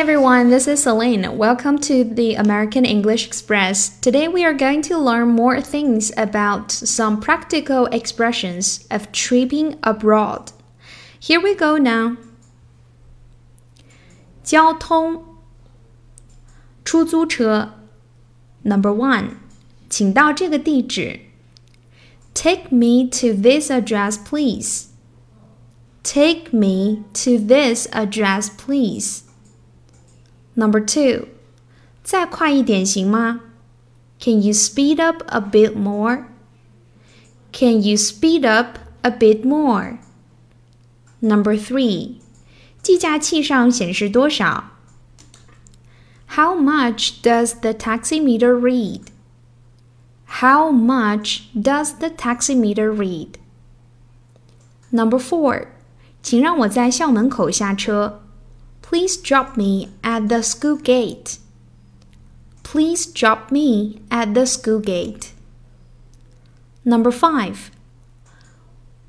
everyone, this is Celine. Welcome to the American English Express. Today we are going to learn more things about some practical expressions of tripping abroad. Here we go now. 交通出租车 Number one，请到这个地址。Take me to this address, please. Take me to this address, please. Number two，再快一点行吗？Can you speed up a bit more? Can you speed up a bit more? Number three，计价器上显示多少？How much does the taximeter read? How much does the taximeter read? Number four，请让我在校门口下车。 Please drop me at the school gate. Please drop me at the school gate. Number five，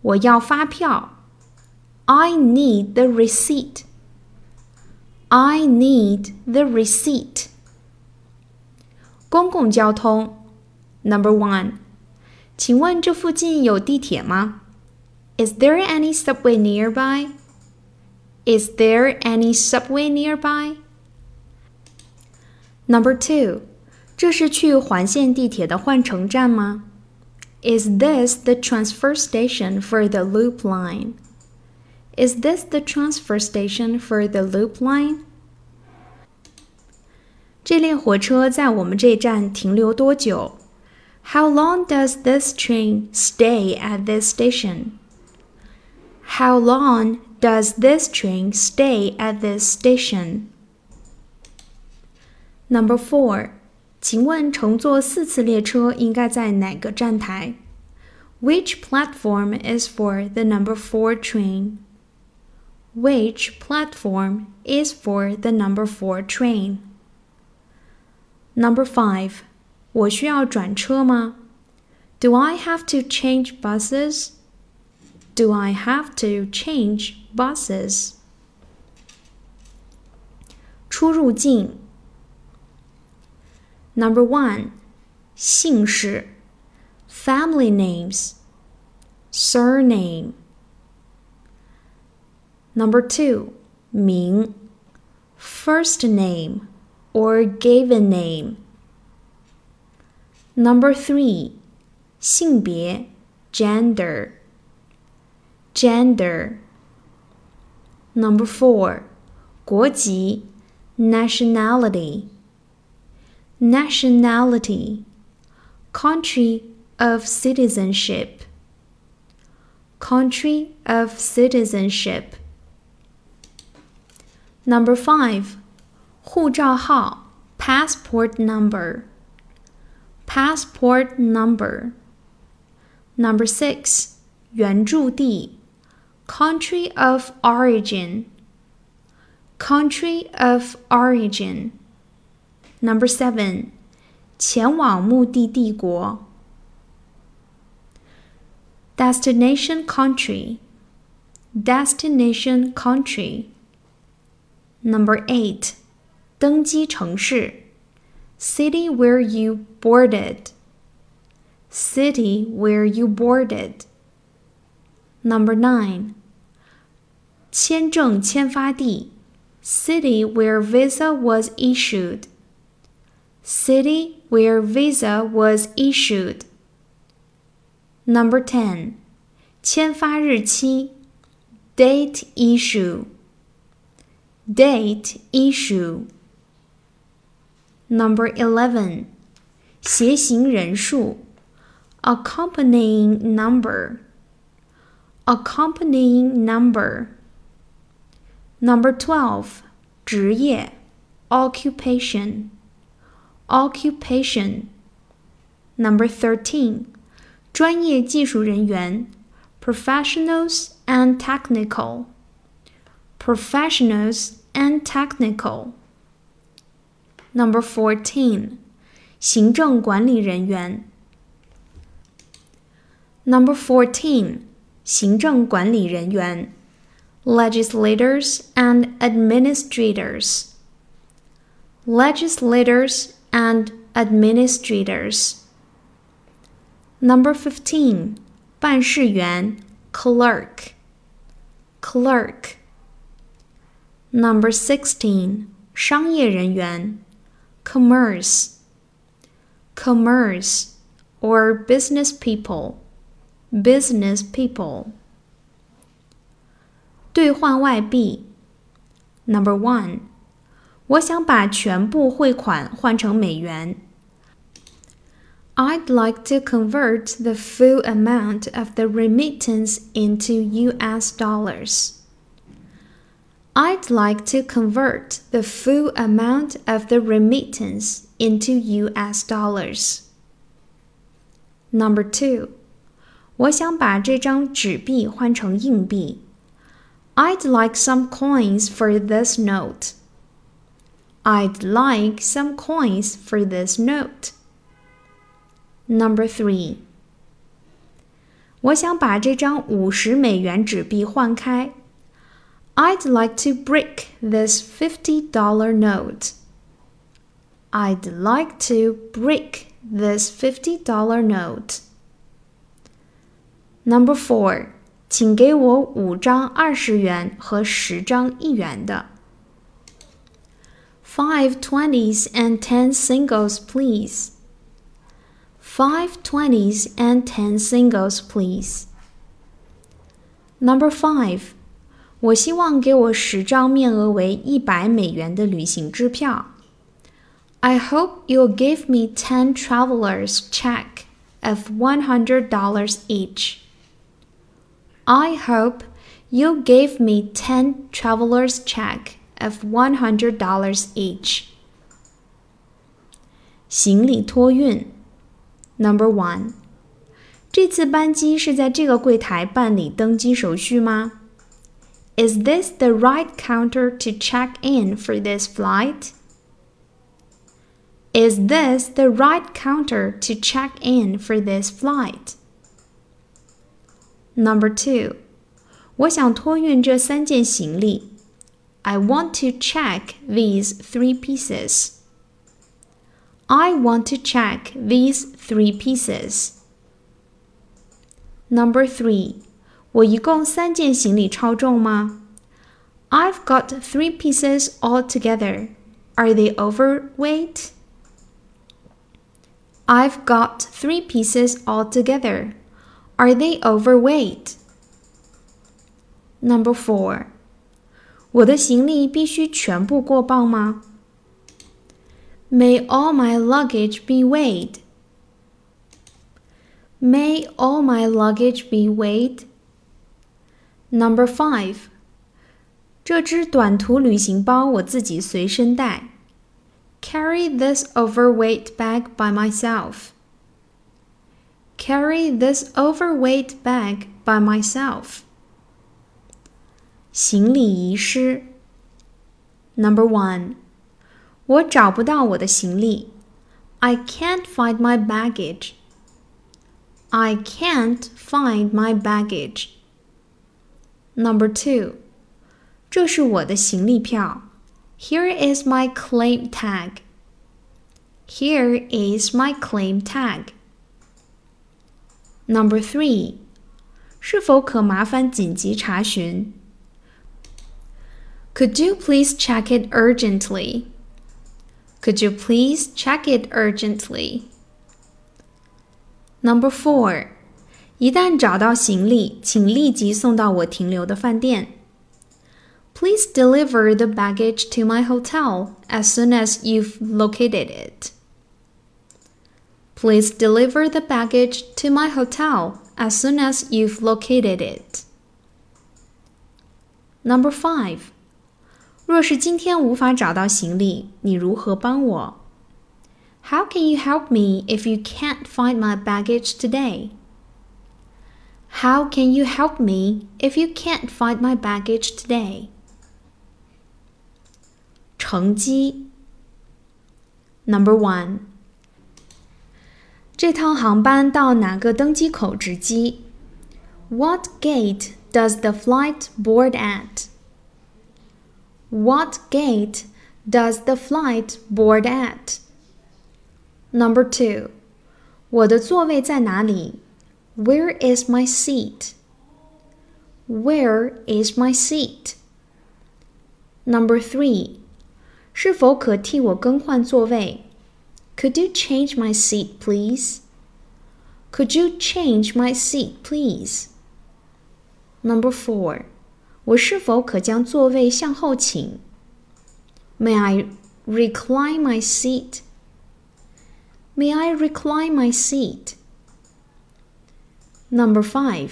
我要发票。I need the receipt. I need the receipt. 公共交通 Number one，请问这附近有地铁吗？Is there any subway nearby? Is there any subway nearby? Number two，这是去环线地铁的换乘站吗？Is this the transfer station for the Loop line? Is this the transfer station for the Loop line? 这列火车在我们这站停留多久？how long does this train stay at this station? How long does this train stay at this station? Number four，请问乘坐四次列车应该在哪个站台？Which platform is for the number four train? Which platform is for the number four train? Number five. 我需要转车吗？Do I have to change buses? Do I have to change buses? 出入境 Number one 姓氏 Family names Surname Number two 名 First name or given name Number three，性别 gender gender. Number four，国籍 nationality nationality country of citizenship country of citizenship. Number five，护照号 passport number passport number. Number six, 原住地 country of origin. Country of origin. Number seven, 前往目的地国 destination country. Destination country. Number eight, 登机城市 City where you boarded. City where you boarded. Number nine. 签证签发地 City where visa was issued. City where visa was issued. Number 10. 签发日期 Date issue. Date issue. Number eleven，携行人数，accompanying number，accompanying number。 Number twelve，职业，occupation，occupation。Number thirteen，专业技术人员，professionals and technical，professionals and technical。Number fourteen，行政管理人员。Number fourteen，行政管理人员 ，legislators and administrators。 legislators and administrators. Number 15. 办事员 clerk clerk. Number 16. 商业人员 commerce commerce or business people business people. 兑换外币 Number one，我想把全部汇款换成美元。I'd like to convert the full amount of the remittance into US dollars. I'd like to convert the full amount of the remittance into US dollars. Number two，我想把这张纸币换成硬币。 I'd like some coins for this note. I'd like some coins for this note. Number three. 我想把这张五十美元纸币换开。I'd like to break this fifty dollar note. I'd like to break this fifty dollar note. Number four. 请给我五张二十元和十张一元的。Five twenties and ten singles, please. Five twenties and ten singles, please. Number five，我希望给我十张面额为一百美元的旅行支票。I hope you'll give me ten travelers check of one hundred dollars each. I hope you gave me 10 traveler's check of $100 each. 行李托运 Number one，这次班机是在这个柜台办理登机手续吗？Is this the right counter to check in for this flight? Is this the right counter to check in for this flight? Number two，我想托运这三件行李。I want to check these three pieces. I want to check these three pieces. Number three，我一共三件行李超重吗？I've got three pieces altogether. Are they overweight? I've got three pieces altogether. Are they overweight? Number four. 我的行李必须全部过磅吗？May all my luggage be weighed? May all my luggage be weighed? Number five. 这只短途旅行包我自己随身带。Carry this overweight bag by myself carry this overweight bag by myself. 行李遗失。Number one，我找不到我的行李。I can't find my baggage. I can't find my baggage. Number two，这是我的行李票。Here is my claim tag. Here is my claim tag. Number three，是否可麻烦紧急查询？Could you please check it urgently? Could you please check it urgently? Number four，一旦找到行李，请立即送到我停留的饭店。Please deliver the baggage to my hotel as soon as you've located it. Please deliver the baggage to my hotel as soon as you've located it. Number five. 若是今天无法找到行李，你如何帮我？How can you help me if you can't find my baggage today? How can you help me if you can't find my baggage today? 乘机 Number one. 这趟航班到哪个登机口值机？What gate does the flight board at? What gate Does the flight board at? Number two. 我的座位在哪里？Where is my seat? Where is my seat? Number three. 是否可替我更换座位 ？Could you change my seat, please? Could you change my seat, please? Number four. 我是否可将座位向后倾？May I recline my seat? May I recline my seat? Number five.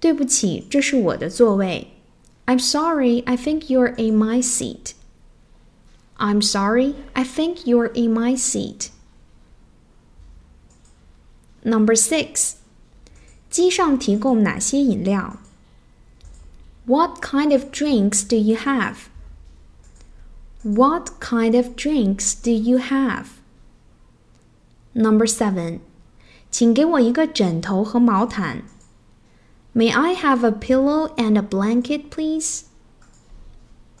对不起，这是我的座位。I'm sorry, I think you're in my seat. I'm sorry, I think you're in my seat. Number six. 机上提供哪些饮料？What kind of drinks do you have? What kind of drinks do you have? Number seven. 请给我一个枕头和毛毯。May I have a pillow and a blanket, please?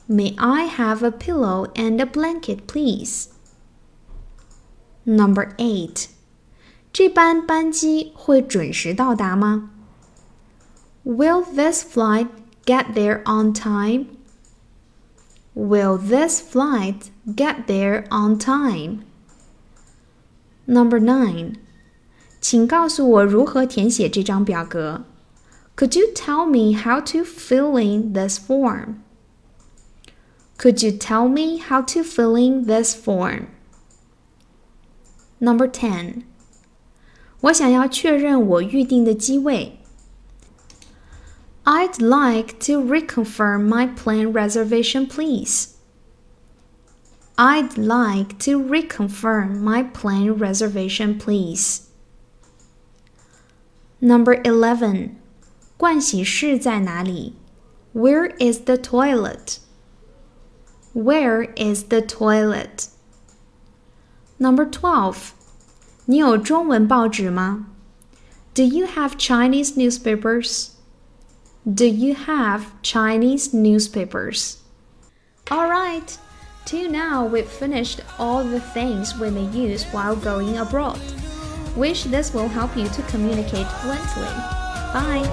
May I have a pillow and a blanket, please? Number eight. 这班班机会准时到达吗？Will this flight get there on time? Will this flight get there on time? Number nine. 请告诉我如何填写这张表格。could you tell me how to fill in this form? Could you tell me how to fill in this form? Number 10. 我想要确认我预定的机位。I'd like to reconfirm my plane reservation, please. I'd like to reconfirm my plane reservation, please. Number 11. 盥洗室在哪里？Where is the toilet? Where is the toilet? Number twelve. 你有中文报纸吗？Do you have Chinese newspapers? Do you have Chinese newspapers? All right. Till now, we've finished all the things we may use while going abroad. Wish this will help you to communicate fluently. Bye.